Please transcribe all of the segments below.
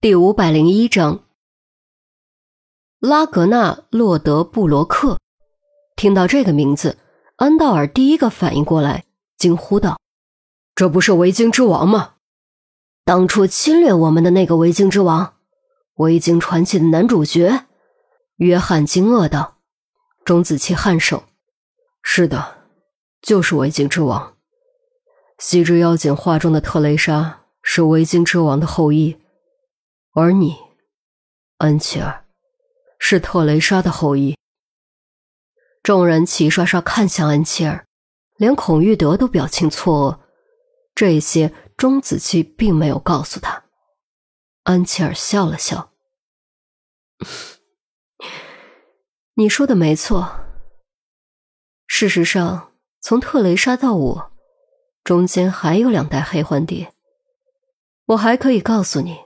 第五百零一章，拉格纳·洛德布罗克。听到这个名字，安道尔第一个反应过来，惊呼道：“这不是维京之王吗？当初侵略我们的那个维京之王，维京传奇的男主角。”约翰惊愕道：“钟子期颔首，是的，就是维京之王。西之妖精画中的特蕾莎是维京之王的后裔。”而你，安琪儿，是特蕾莎的后裔。众人齐刷刷看向安琪儿，连孔玉德都表情错愕。这些钟子期并没有告诉他。安琪儿笑了笑：“ 你说的没错。事实上，从特蕾莎到我，中间还有两代黑幻蝶。我还可以告诉你。”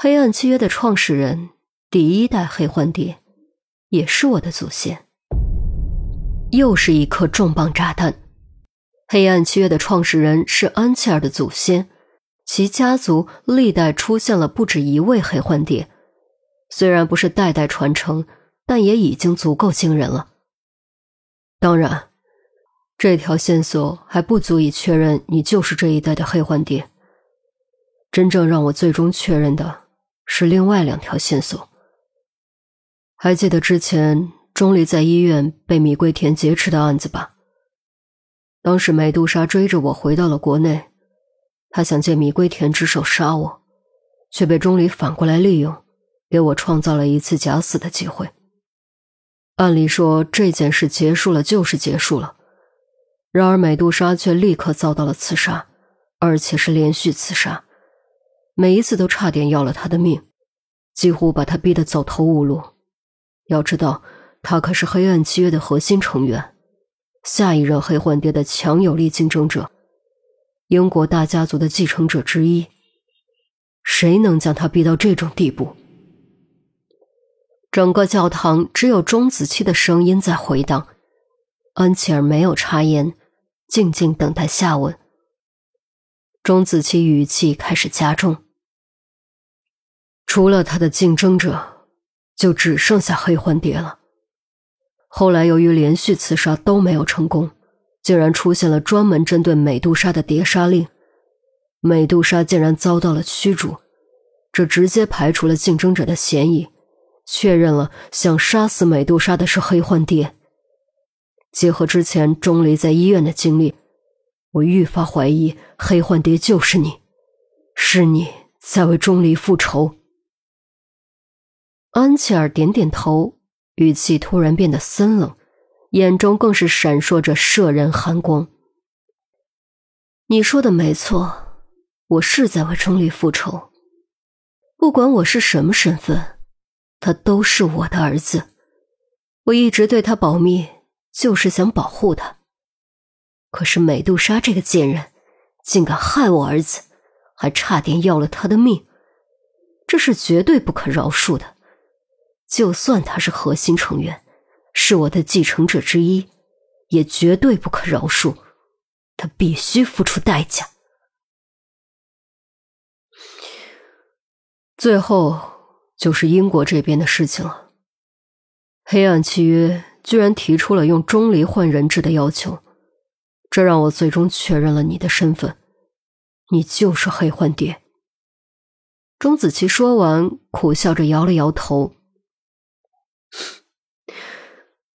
黑暗契约的创始人，第一代黑幻蝶，也是我的祖先。又是一颗重磅炸弹。黑暗契约的创始人是安琪儿的祖先，其家族历代出现了不止一位黑幻蝶，虽然不是代代传承，但也已经足够惊人了。当然，这条线索还不足以确认你就是这一代的黑幻蝶。真正让我最终确认的。是另外两条线索。还记得之前钟离在医院被米桂田劫持的案子吧？当时美杜莎追着我回到了国内，她想借米桂田之手杀我，却被钟离反过来利用，给我创造了一次假死的机会。按理说这件事结束了就是结束了，然而美杜莎却立刻遭到了刺杀，而且是连续刺杀。每一次都差点要了他的命，几乎把他逼得走投无路。要知道，他可是黑暗契约的核心成员，下一任黑幻蝶的强有力竞争者，英国大家族的继承者之一。谁能将他逼到这种地步？整个教堂只有钟子期的声音在回荡，安琪儿没有插言，静静等待下文。钟子期语气开始加重。除了他的竞争者，就只剩下黑幻蝶了。后来由于连续刺杀都没有成功，竟然出现了专门针对美杜莎的谍杀令，美杜莎竟然遭到了驱逐，这直接排除了竞争者的嫌疑，确认了想杀死美杜莎的是黑幻蝶。结合之前钟离在医院的经历，我愈发怀疑黑幻蝶就是你，是你在为钟离复仇。安琪儿点点头，语气突然变得森冷，眼中更是闪烁着摄人寒光。你说的没错，我是在为钟离复仇。不管我是什么身份，他都是我的儿子。我一直对他保密，就是想保护他。可是美杜莎这个贱人，竟敢害我儿子，还差点要了他的命，这是绝对不可饶恕的。就算他是核心成员，是我的继承者之一，也绝对不可饶恕。他必须付出代价。最后就是英国这边的事情了。黑暗契约居然提出了用钟离换人质的要求，这让我最终确认了你的身份，你就是黑幻蝶。钟子期说完，苦笑着摇了摇头。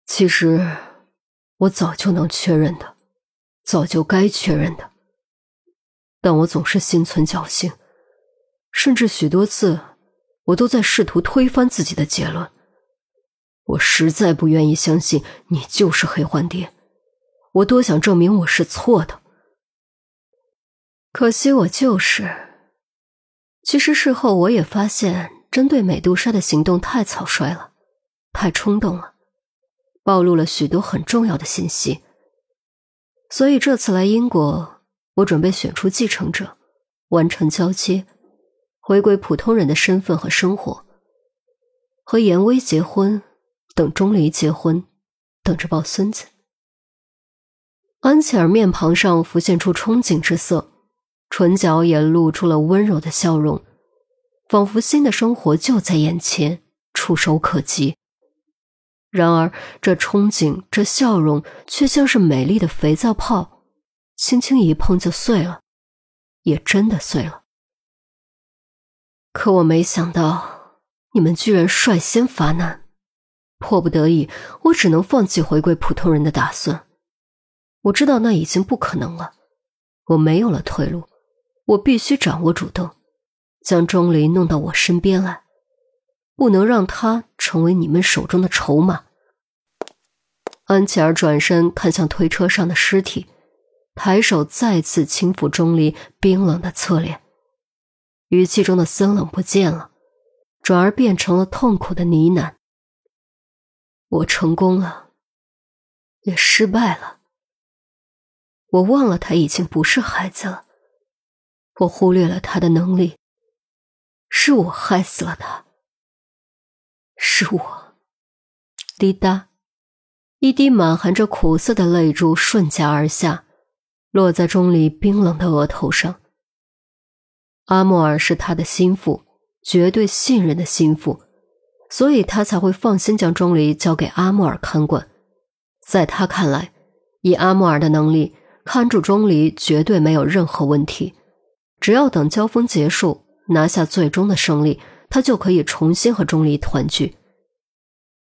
其实，我早就能确认的，早就该确认的，但我总是心存侥幸，甚至许多次，我都在试图推翻自己的结论。我实在不愿意相信你就是黑幻蝶，我多想证明我是错的。可惜我就是。其实事后我也发现，针对美杜莎的行动太草率了，太冲动了。暴露了许多很重要的信息，所以这次来英国，我准备选出继承者，完成交接，回归普通人的身份和生活，和严威结婚，等钟离结婚，等着抱孙子。安琪儿面庞上浮现出憧憬之色，唇角也露出了温柔的笑容，仿佛新的生活就在眼前，触手可及。然而，这憧憬，这笑容，却像是美丽的肥皂泡，轻轻一碰就碎了，也真的碎了。可我没想到，你们居然率先发难，迫不得已，我只能放弃回归普通人的打算。我知道那已经不可能了，我没有了退路，我必须掌握主动，将钟离弄到我身边来。不能让他成为你们手中的筹码。安琪儿转身看向推车上的尸体，抬手再次轻抚钟离冰冷的侧脸，语气中的森冷不见了，转而变成了痛苦的呢喃：“我成功了，也失败了。我忘了他已经不是孩子了，我忽略了他的能力，是我害死了他。”是我，滴答，一滴满含着苦涩的泪珠顺颊而下，落在钟离冰冷的额头上。阿莫尔是他的心腹，绝对信任的心腹，所以他才会放心将钟离交给阿莫尔看管。在他看来，以阿莫尔的能力，看住钟离绝对没有任何问题。只要等交锋结束，拿下最终的胜利。他就可以重新和钟离团聚，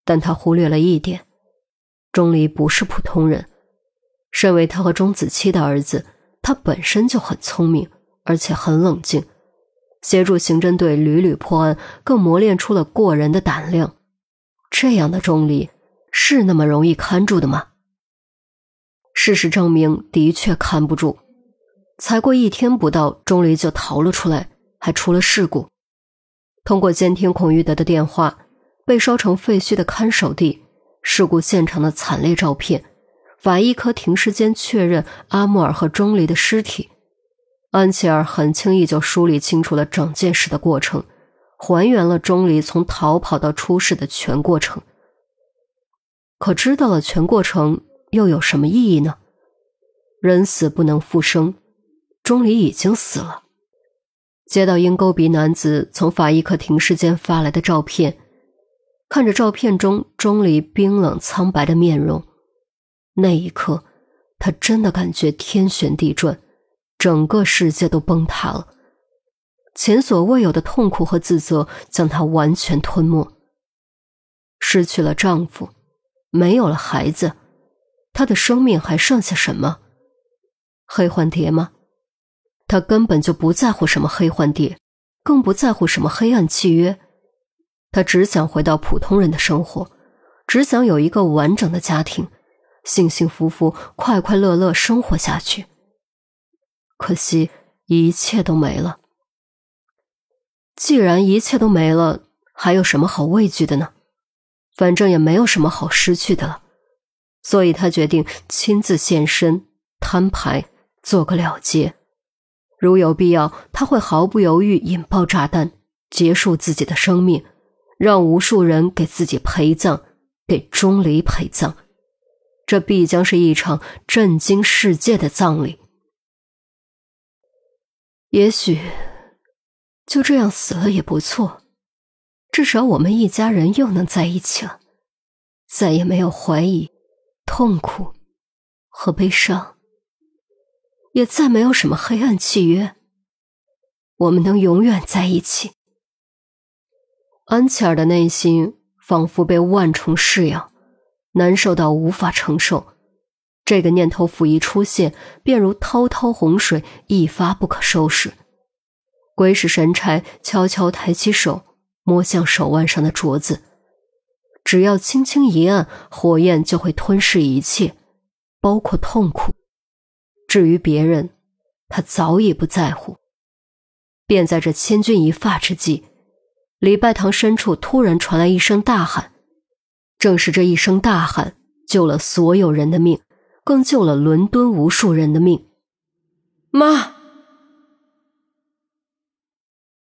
但他忽略了一点：钟离不是普通人。身为他和钟子期的儿子，他本身就很聪明，而且很冷静，协助刑侦队屡屡破案，更磨练出了过人的胆量。这样的钟离是那么容易看住的吗？事实证明，的确看不住。才过一天不到，钟离就逃了出来，还出了事故。通过监听孔玉德的电话，被烧成废墟的看守地，事故现场的惨烈照片，法医科停尸间确认阿莫尔和钟离的尸体，安琪儿很轻易就梳理清楚了整件事的过程，还原了钟离从逃跑到出事的全过程。可知道了全过程又有什么意义呢？人死不能复生，钟离已经死了。接到鹰钩鼻男子从法医科停尸间发来的照片，看着照片中钟离冰冷苍白的面容，那一刻，他真的感觉天旋地转，整个世界都崩塌了。前所未有的痛苦和自责将他完全吞没。失去了丈夫，没有了孩子，她的生命还剩下什么？黑幻蝶吗？他根本就不在乎什么黑幻蝶，更不在乎什么黑暗契约，他只想回到普通人的生活，只想有一个完整的家庭，幸幸福福、快快乐乐生活下去。可惜一切都没了。既然一切都没了，还有什么好畏惧的呢？反正也没有什么好失去的了，所以他决定亲自现身摊牌，做个了结。如有必要，他会毫不犹豫引爆炸弹，结束自己的生命，让无数人给自己陪葬，给钟离陪葬。这必将是一场震惊世界的葬礼。也许就这样死了也不错，至少我们一家人又能在一起了，再也没有怀疑、痛苦和悲伤。也再没有什么黑暗契约，我们能永远在一起。安琪儿的内心仿佛被万重噬咬，难受到无法承受。这个念头甫一出现，便如滔滔洪水，一发不可收拾。鬼使神差，悄悄抬起手，摸向手腕上的镯子。只要轻轻一按，火焰就会吞噬一切，包括痛苦。至于别人，他早已不在乎。便在这千钧一发之际，礼拜堂深处突然传来一声大喊，正是这一声大喊救了所有人的命，更救了伦敦无数人的命。妈。